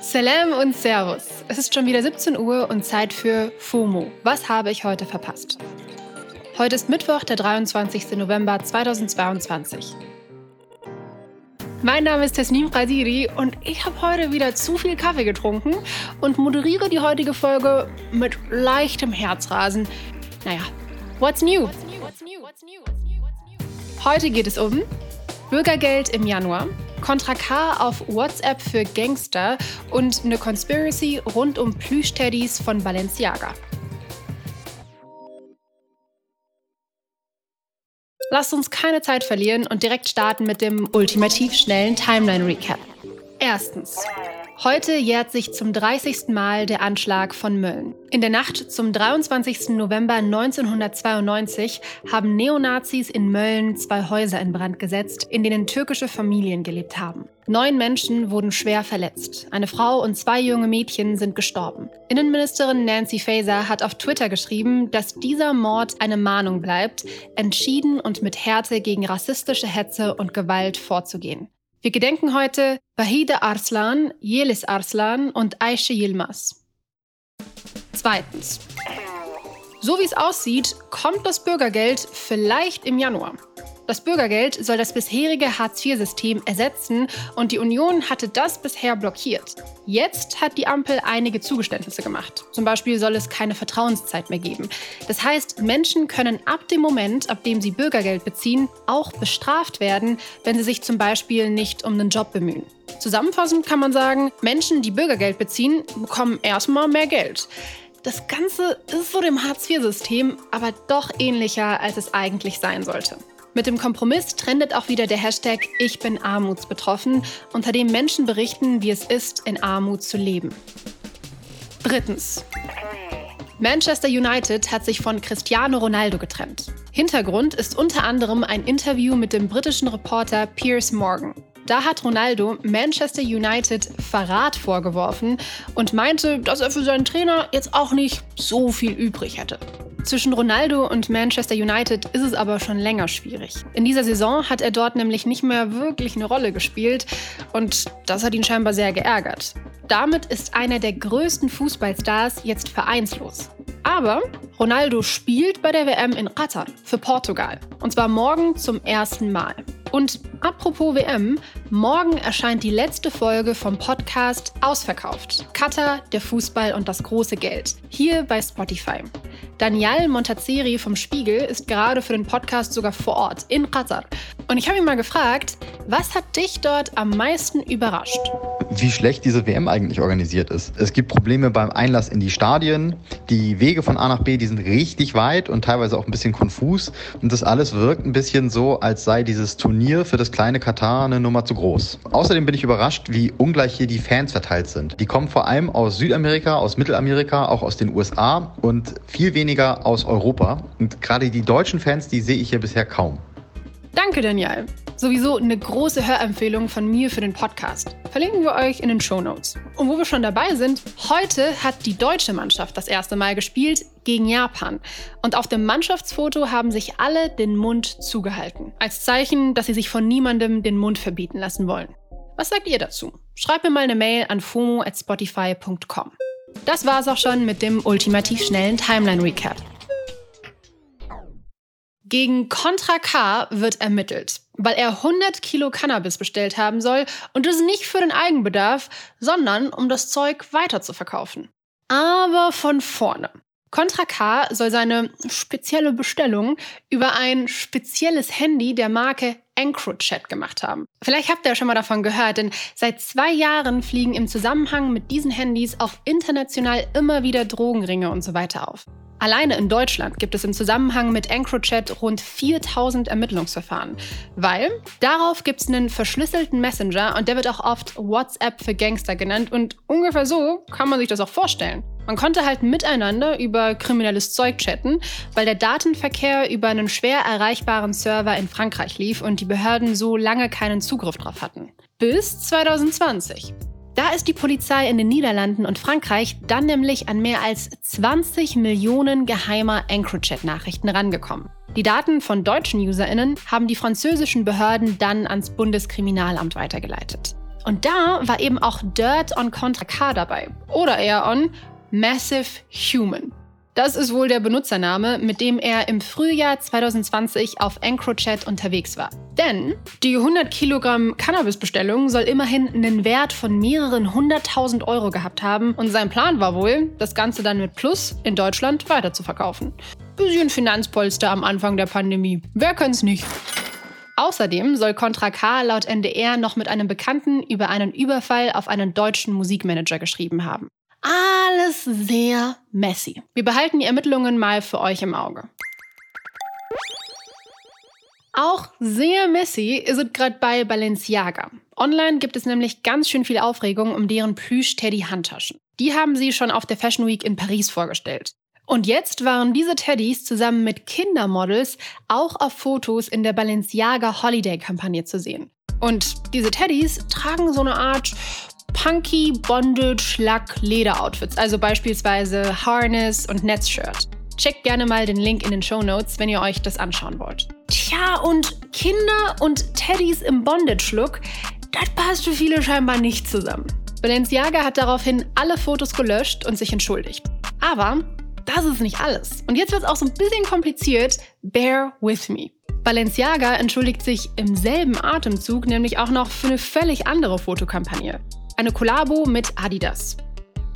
Salam und Servus. Es ist schon wieder 17 Uhr und Zeit für FOMO. Was habe ich heute verpasst? Heute ist Mittwoch, der 23. November 2022. Mein Name ist Tesnim Qadiri und ich habe heute wieder zu viel Kaffee getrunken und moderiere die heutige Folge mit leichtem Herzrasen. Naja, what's new? Heute geht es um Bürgergeld im Januar, Contra K auf WhatsApp für Gangster und eine Conspiracy rund um Plüschteddys von Balenciaga. Lasst uns keine Zeit verlieren und direkt starten mit dem ultimativ schnellen Timeline Recap. Erstens. Heute jährt sich zum 30. Mal der Anschlag von Mölln. In der Nacht zum 23. November 1992 haben Neonazis in Mölln zwei Häuser in Brand gesetzt, in denen türkische Familien gelebt haben. Neun Menschen wurden schwer verletzt. Eine Frau und zwei junge Mädchen sind gestorben. Innenministerin Nancy Faeser hat auf Twitter geschrieben, dass dieser Mord eine Mahnung bleibt, entschieden und mit Härte gegen rassistische Hetze und Gewalt vorzugehen. Wir gedenken heute Bahide Arslan, Yelis Arslan und Aisha Yilmaz. Zweitens. So wie es aussieht, kommt das Bürgergeld vielleicht im Januar. Das Bürgergeld soll das bisherige Hartz-IV-System ersetzen und die Union hatte das bisher blockiert. Jetzt hat die Ampel einige Zugeständnisse gemacht. Zum Beispiel soll es keine Vertrauenszeit mehr geben. Das heißt, Menschen können ab dem Moment, ab dem sie Bürgergeld beziehen, auch bestraft werden, wenn sie sich zum Beispiel nicht um einen Job bemühen. Zusammenfassend kann man sagen, Menschen, die Bürgergeld beziehen, bekommen erstmal mehr Geld. Das Ganze ist so dem Hartz-IV-System aber doch ähnlicher, als es eigentlich sein sollte. Mit dem Kompromiss trendet auch wieder der Hashtag Ich bin armutsbetroffen, unter dem Menschen berichten, wie es ist, in Armut zu leben. Drittens. Manchester United hat sich von Cristiano Ronaldo getrennt. Hintergrund ist unter anderem ein Interview mit dem britischen Reporter Piers Morgan. Da hat Ronaldo Manchester United Verrat vorgeworfen und meinte, dass er für seinen Trainer jetzt auch nicht so viel übrig hätte. Zwischen Ronaldo und Manchester United ist es aber schon länger schwierig. In dieser Saison hat er dort nämlich nicht mehr wirklich eine Rolle gespielt und das hat ihn scheinbar sehr geärgert. Damit ist einer der größten Fußballstars jetzt vereinslos. Aber Ronaldo spielt bei der WM in Qatar für Portugal. Und zwar morgen zum ersten Mal. Und apropos WM, morgen erscheint die letzte Folge vom Podcast Ausverkauft. Qatar, der Fußball und das große Geld. Hier bei Spotify. Daniel Montazeri vom Spiegel ist gerade für den Podcast sogar vor Ort in Qatar. Und ich habe ihn mal gefragt, was hat dich dort am meisten überrascht? Wie schlecht diese WM eigentlich organisiert ist. Es gibt Probleme beim Einlass in die Stadien. Die Wege von A nach B, die sind richtig weit und teilweise auch ein bisschen konfus. Und das alles wirkt ein bisschen so, als sei dieses Turnier für das kleine Katar eine Nummer zu groß. Außerdem bin ich überrascht, wie ungleich hier die Fans verteilt sind. Die kommen vor allem aus Südamerika, aus Mittelamerika, auch aus den USA und viel weniger aus Europa. Und gerade die deutschen Fans, die sehe ich hier bisher kaum. Danke, Daniel. Sowieso eine große Hörempfehlung von mir für den Podcast. Verlinken wir euch in den Show Notes. Und wo wir schon dabei sind, heute hat die deutsche Mannschaft das erste Mal gespielt gegen Japan. Und auf dem Mannschaftsfoto haben sich alle den Mund zugehalten. Als Zeichen, dass sie sich von niemandem den Mund verbieten lassen wollen. Was sagt ihr dazu? Schreibt mir mal eine Mail an fomo@spotify.com. Das war's auch schon mit dem ultimativ schnellen Timeline Recap. Gegen Contra K wird ermittelt, weil er 100 Kilo Cannabis bestellt haben soll und das nicht für den Eigenbedarf, sondern um das Zeug weiter zu verkaufen. Aber von vorne. Contra K soll seine spezielle Bestellung über ein spezielles Handy der Marke EncroChat gemacht haben. Vielleicht habt ihr ja schon mal davon gehört, denn seit zwei Jahren fliegen im Zusammenhang mit diesen Handys auch international immer wieder Drogenringe und so weiter auf. Alleine in Deutschland gibt es im Zusammenhang mit EncroChat rund 4000 Ermittlungsverfahren, weil darauf gibt es einen verschlüsselten Messenger und der wird auch oft WhatsApp für Gangster genannt und ungefähr so kann man sich das auch vorstellen. Man konnte halt miteinander über kriminelles Zeug chatten, weil der Datenverkehr über einen schwer erreichbaren Server in Frankreich lief und die Behörden so lange keinen Zugriff drauf hatten. Bis 2020. Da ist die Polizei in den Niederlanden und Frankreich dann nämlich an mehr als 20 Millionen geheimer EncroChat-Nachrichten rangekommen. Die Daten von deutschen UserInnen haben die französischen Behörden dann ans Bundeskriminalamt weitergeleitet. Und da war eben auch Dirt on Contra K dabei. Oder eher on Massive Human. Das ist wohl der Benutzername, mit dem er im Frühjahr 2020 auf EncroChat unterwegs war. Denn die 100 Kilogramm Cannabis-Bestellung soll immerhin einen Wert von mehreren hunderttausend Euro gehabt haben und sein Plan war wohl, das Ganze dann mit Plus in Deutschland weiter zu verkaufen. Bisschen Finanzpolster am Anfang der Pandemie. Wer könnte es nicht? Außerdem soll Contra K laut NDR noch mit einem Bekannten über einen Überfall auf einen deutschen Musikmanager geschrieben haben. Alles sehr messy. Wir behalten die Ermittlungen mal für euch im Auge. Auch sehr messy ist es gerade bei Balenciaga. Online gibt es nämlich ganz schön viel Aufregung um deren Plüsch-Teddy-Handtaschen. Die haben sie schon auf der Fashion Week in Paris vorgestellt. Und jetzt waren diese Teddys zusammen mit Kindermodels auch auf Fotos in der Balenciaga Holiday-Kampagne zu sehen. Und diese Teddys tragen so eine Art punky, bondage, Lack, Leder-Outfits, also beispielsweise Harness und Netzshirt. Checkt gerne mal den Link in den Show Notes, wenn ihr euch das anschauen wollt. Tja, und Kinder und Teddys im Bondage-Look, das passt für viele scheinbar nicht zusammen. Balenciaga hat daraufhin alle Fotos gelöscht und sich entschuldigt. Aber das ist nicht alles. Und jetzt wird es auch so ein bisschen kompliziert. Bear with me. Balenciaga entschuldigt sich im selben Atemzug nämlich auch noch für eine völlig andere Fotokampagne. Eine Kollabo mit Adidas.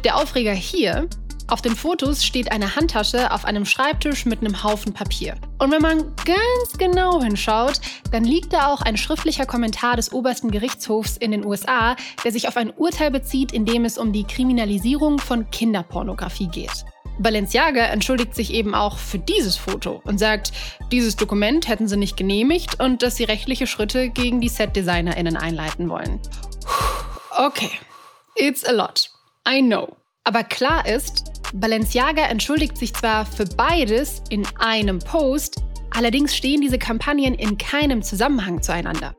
Der Aufreger hier, auf den Fotos steht eine Handtasche auf einem Schreibtisch mit einem Haufen Papier. Und wenn man ganz genau hinschaut, dann liegt da auch ein schriftlicher Kommentar des obersten Gerichtshofs in den USA, der sich auf ein Urteil bezieht, in dem es um die Kriminalisierung von Kinderpornografie geht. Balenciaga entschuldigt sich eben auch für dieses Foto und sagt, dieses Dokument hätten sie nicht genehmigt und dass sie rechtliche Schritte gegen die Set-DesignerInnen einleiten wollen. Okay, it's a lot. I know. Aber klar ist, Balenciaga entschuldigt sich zwar für beides in einem Post, allerdings stehen diese Kampagnen in keinem Zusammenhang zueinander.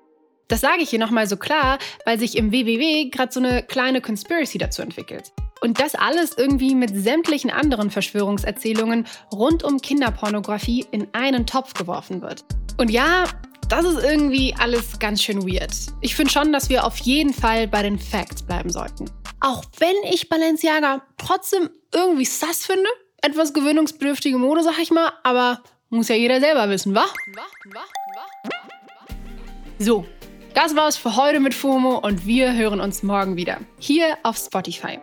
Das sage ich hier nochmal so klar, weil sich im WWW gerade so eine kleine Conspiracy dazu entwickelt. Und das alles irgendwie mit sämtlichen anderen Verschwörungserzählungen rund um Kinderpornografie in einen Topf geworfen wird. Und ja, das ist irgendwie alles ganz schön weird. Ich finde schon, dass wir auf jeden Fall bei den Facts bleiben sollten. Auch wenn ich Balenciaga trotzdem irgendwie sass finde. Etwas gewöhnungsbedürftige Mode, sag ich mal, aber muss ja jeder selber wissen, wa? So, das war's für heute mit FOMO und wir hören uns morgen wieder. Hier auf Spotify.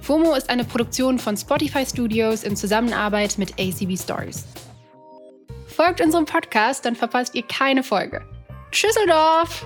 FOMO ist eine Produktion von Spotify Studios in Zusammenarbeit mit ACB Stories. Folgt unserem Podcast, dann verpasst ihr keine Folge. Tschüsseldorf!